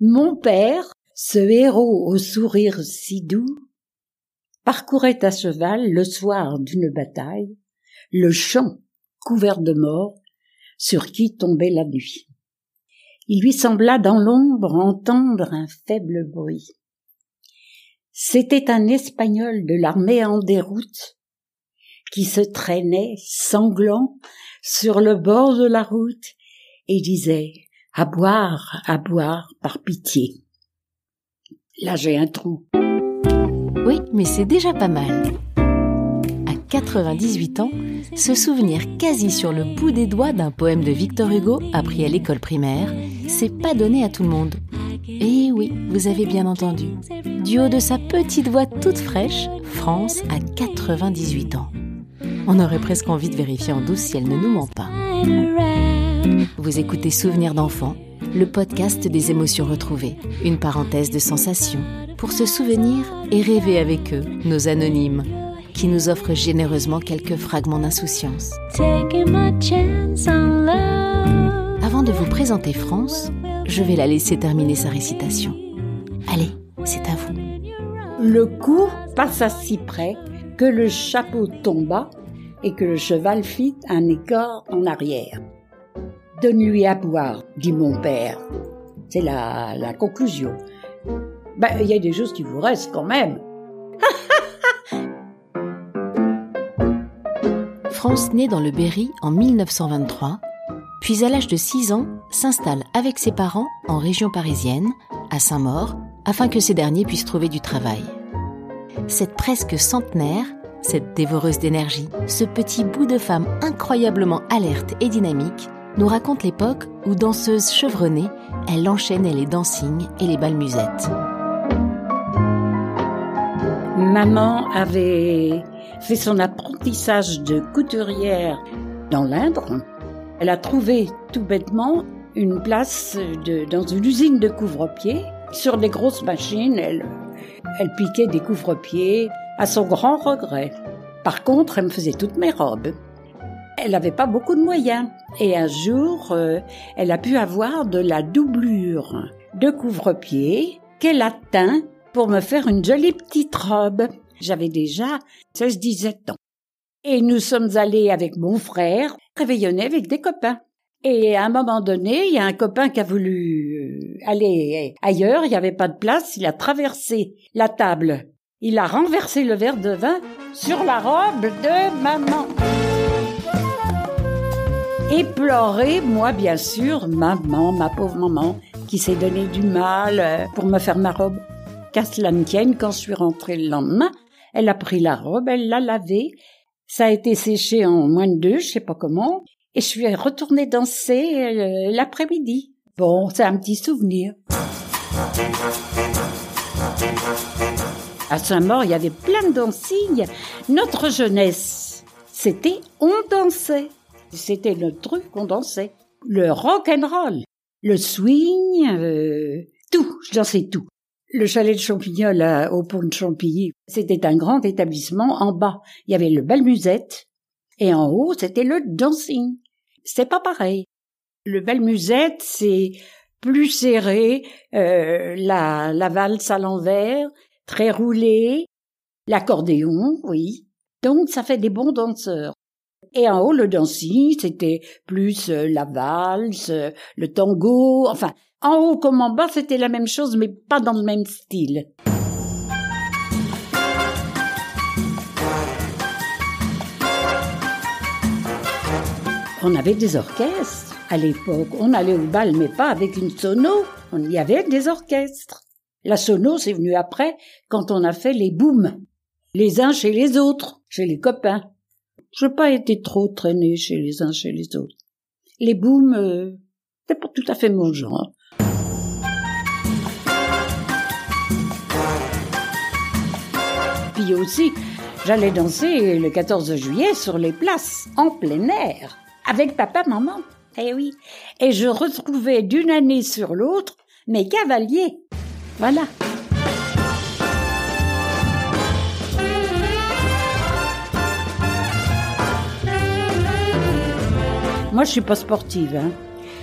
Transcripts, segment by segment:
Mon père, ce héros au sourire si doux, parcourait à cheval le soir d'une bataille le champ couvert de morts sur qui tombait la nuit. Il lui sembla dans l'ombre entendre un faible bruit. C'était un Espagnol de l'armée en déroute qui se traînait sanglant sur le bord de la route et disait à boire, à boire, par pitié. Là j'ai un trou. Oui, mais c'est déjà pas mal. À 98 ans, se souvenir quasi sur le bout des doigts d'un poème de Victor Hugo appris à l'école primaire, c'est pas donné à tout le monde. Et oui, vous avez bien entendu. Du haut de sa petite voix toute fraîche, France a 98 ans. On aurait presque envie de vérifier en douce si elle ne nous ment pas. Vous écoutez Souvenirs d'enfants, le podcast des émotions retrouvées, une parenthèse de sensations, pour se souvenir et rêver avec eux, nos anonymes, qui nous offrent généreusement quelques fragments d'insouciance. Avant de vous présenter France, je vais la laisser terminer sa récitation. Allez, c'est à vous. Le coup passa si près que le chapeau tomba et que le cheval fit un écart en arrière. Donne-lui à boire, dit mon père. C'est la, conclusion. Ben, il y a des choses qui vous restent quand même. France naît dans le Berry en 1923, puis à l'âge de 6 ans s'installe avec ses parents en région parisienne, à Saint-Maur, afin que ces derniers puissent trouver du travail. Cette presque centenaire cette dévoreuse d'énergie, ce petit bout de femme incroyablement alerte et dynamique, nous raconte l'époque où, danseuse chevronnée, elle enchaînait les dancings et les balmusettes. Maman avait fait son apprentissage de couturière dans l'Indre. Elle a trouvé tout bêtement une place dans une usine de couvre-pieds. Sur des grosses machines, elle, elle piquait des couvre-pieds à son grand regret. Par contre, elle me faisait toutes mes robes. Elle n'avait pas beaucoup de moyens. Et un jour, euh, elle a pu avoir de la doublure de couvre-pied qu'elle a teint pour me faire une jolie petite robe. J'avais déjà 16-17 ans. Et nous sommes allés avec mon frère réveillonner avec des copains. Et à un moment donné, il y a un copain qui a voulu euh, aller ailleurs, il n'y avait pas de place, il a traversé la table il a renversé le verre de vin sur la robe de maman. Et pleuré, moi bien sûr, maman, ma pauvre maman, qui s'est donné du mal euh, pour me faire ma robe. Qu'à cela ne tienne, quand je suis rentrée le lendemain, elle a pris la robe, elle l'a lavée, ça a été séché en moins de deux, je sais pas comment, et je suis retournée danser euh, l'après-midi. Bon, c'est un petit souvenir. À Saint-Maur, il y avait plein de dancing. Notre jeunesse, c'était on dansait. C'était notre truc qu'on dansait. Le rock and roll, le swing, euh, tout. Je dansais tout. Le chalet de Champignol au pont de Champilly, c'était un grand établissement. En bas, il y avait le bal musette et en haut, c'était le dancing. C'est pas pareil. Le bal musette, c'est plus serré, euh, la, la valse à l'envers, très roulé, l'accordéon, oui. Donc ça fait des bons danseurs. Et en haut, le dancing, c'était plus euh, la valse, le tango, enfin, en haut comme en bas, c'était la même chose, mais pas dans le même style. On avait des orchestres à l'époque. On allait au bal, mais pas avec une sono. On y avait des orchestres. La sono, c'est venu après, quand on a fait les booms. Les uns chez les autres, chez les copains. Je n'ai pas été trop traîné chez les uns chez les autres. Les booms, euh, c'est pas tout à fait mon genre. Puis aussi, j'allais danser le 14 juillet sur les places, en plein air, avec papa, maman. Eh oui. Et je retrouvais d'une année sur l'autre mes cavaliers. Voilà. Moi, je suis pas sportive. Hein.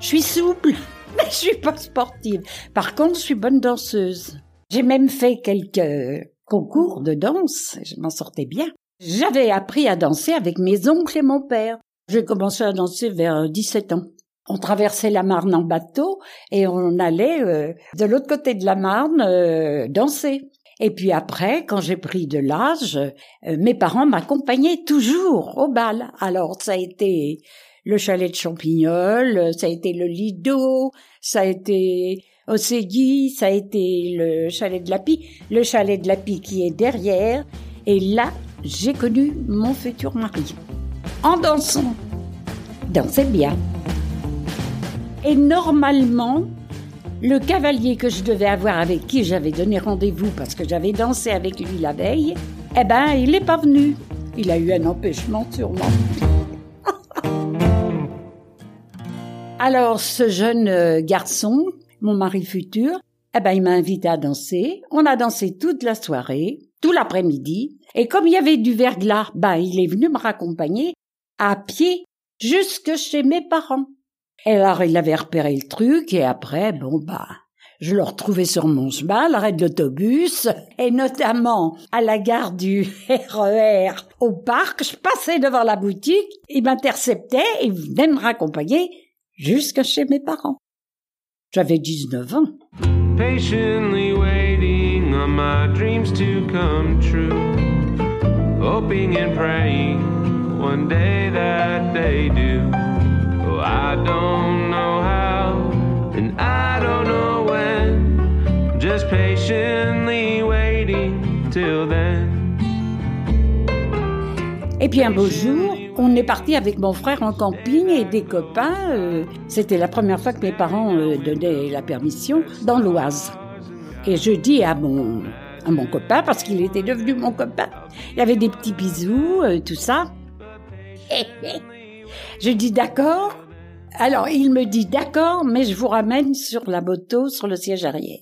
Je suis souple. je suis pas sportive. Par contre, je suis bonne danseuse. J'ai même fait quelques concours de danse. Je m'en sortais bien. J'avais appris à danser avec mes oncles et mon père. J'ai commencé à danser vers 17 ans. On traversait la Marne en bateau et on allait euh, de l'autre côté de la Marne euh, danser. Et puis après, quand j'ai pris de l'âge, euh, mes parents m'accompagnaient toujours au bal. Alors ça a été le chalet de Champignol, ça a été le Lido, ça a été au Ségui, ça a été le chalet de la Pie, le chalet de la Pie qui est derrière. Et là, j'ai connu mon futur mari. En dansant. Dansait bien. Et normalement, le cavalier que je devais avoir avec qui j'avais donné rendez-vous parce que j'avais dansé avec lui la veille, eh ben, il n'est pas venu. Il a eu un empêchement sûrement. Alors, ce jeune euh, garçon, mon mari futur, eh ben, il m'a invité à danser. On a dansé toute la soirée, tout l'après-midi. Et comme il y avait du verglas, ben, il est venu me raccompagner à pied jusque chez mes parents. Et alors, il avait repéré le truc, et après, bon, bah, je le retrouvais sur mon chemin, l'arrêt de l'autobus, et notamment à la gare du RER e au parc. Je passais devant la boutique, il m'interceptait, il venait me raccompagner jusqu'à chez mes parents. J'avais 19 ans. Patiently waiting on my dreams to come true. Hoping and praying one day that they do. Oh, I don't know how, and I don't know when. Just patiently waiting till then. Et puis un beau jour, on est parti avec mon frère en camping et des copains. Euh, c'était la première fois que mes parents euh, donnaient la permission dans l'Oise. Et je dis à mon, à mon copain, parce qu'il était devenu mon copain, il avait des petits bisous, euh, tout ça. je dis d'accord. Alors il me dit d'accord, mais je vous ramène sur la moto, sur le siège arrière.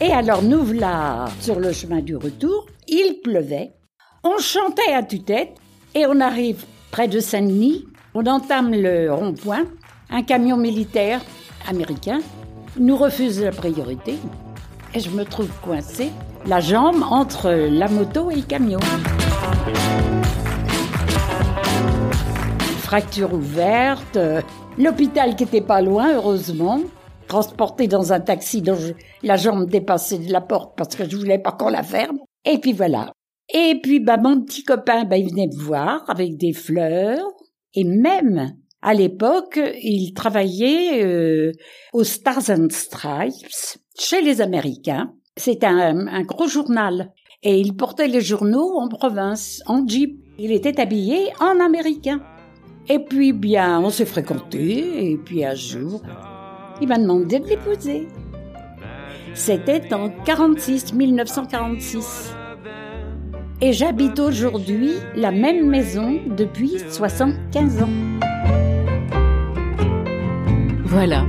Et alors nous voilà sur le chemin du retour, il pleuvait, on chantait à tue-tête et on arrive près de Saint-Denis, on entame le rond-point, un camion militaire américain nous refuse la priorité et je me trouve coincée, la jambe entre la moto et le camion. Fracture ouverte, l'hôpital qui était pas loin, heureusement transporté dans un taxi dont la jambe dépassait de la porte parce que je voulais pas qu'on la ferme. Et puis voilà. Et puis bah mon petit copain bah il venait me voir avec des fleurs et même à l'époque il travaillait euh, aux Stars and Stripes chez les Américains. C'était un, un gros journal et il portait les journaux en province en jeep. Il était habillé en américain. Et puis bien on s'est fréquenté et puis un jour il m'a demandé de l'épouser. C'était en 46, 1946. Et j'habite aujourd'hui la même maison depuis 75 ans. Voilà,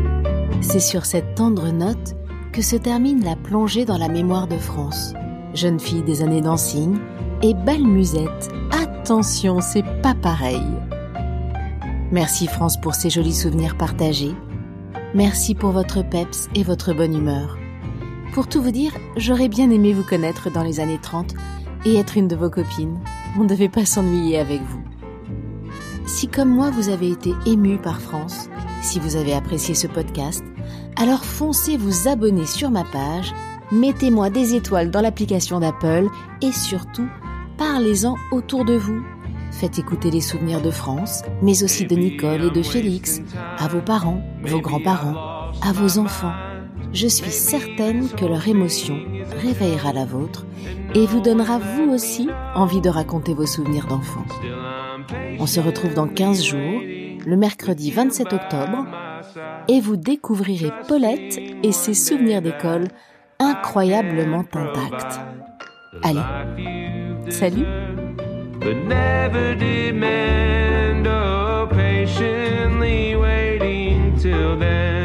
c'est sur cette tendre note que se termine la plongée dans la mémoire de France. Jeune fille des années dancing et belle musette. Attention, c'est pas pareil. Merci France pour ces jolis souvenirs partagés Merci pour votre peps et votre bonne humeur. Pour tout vous dire, j'aurais bien aimé vous connaître dans les années 30 et être une de vos copines. On ne devait pas s'ennuyer avec vous. Si comme moi vous avez été ému par France, si vous avez apprécié ce podcast, alors foncez vous abonner sur ma page, mettez-moi des étoiles dans l'application d'Apple et surtout, parlez-en autour de vous Faites écouter les souvenirs de France, mais aussi de Nicole et de Félix, à vos parents, vos grands-parents, à vos enfants. Je suis certaine que leur émotion réveillera la vôtre et vous donnera vous aussi envie de raconter vos souvenirs d'enfants. On se retrouve dans 15 jours, le mercredi 27 octobre, et vous découvrirez Paulette et ses souvenirs d'école incroyablement intacts. Allez, salut but never demand or patiently waiting till then.